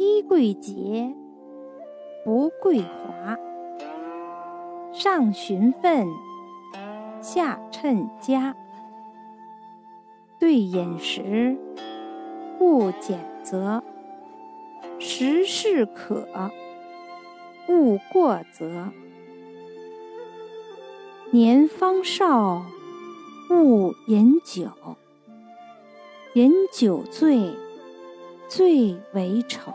衣贵洁不贵华。上循分下称家。对饮食勿拣择食适可勿过则。年方少勿饮酒饮酒醉最为丑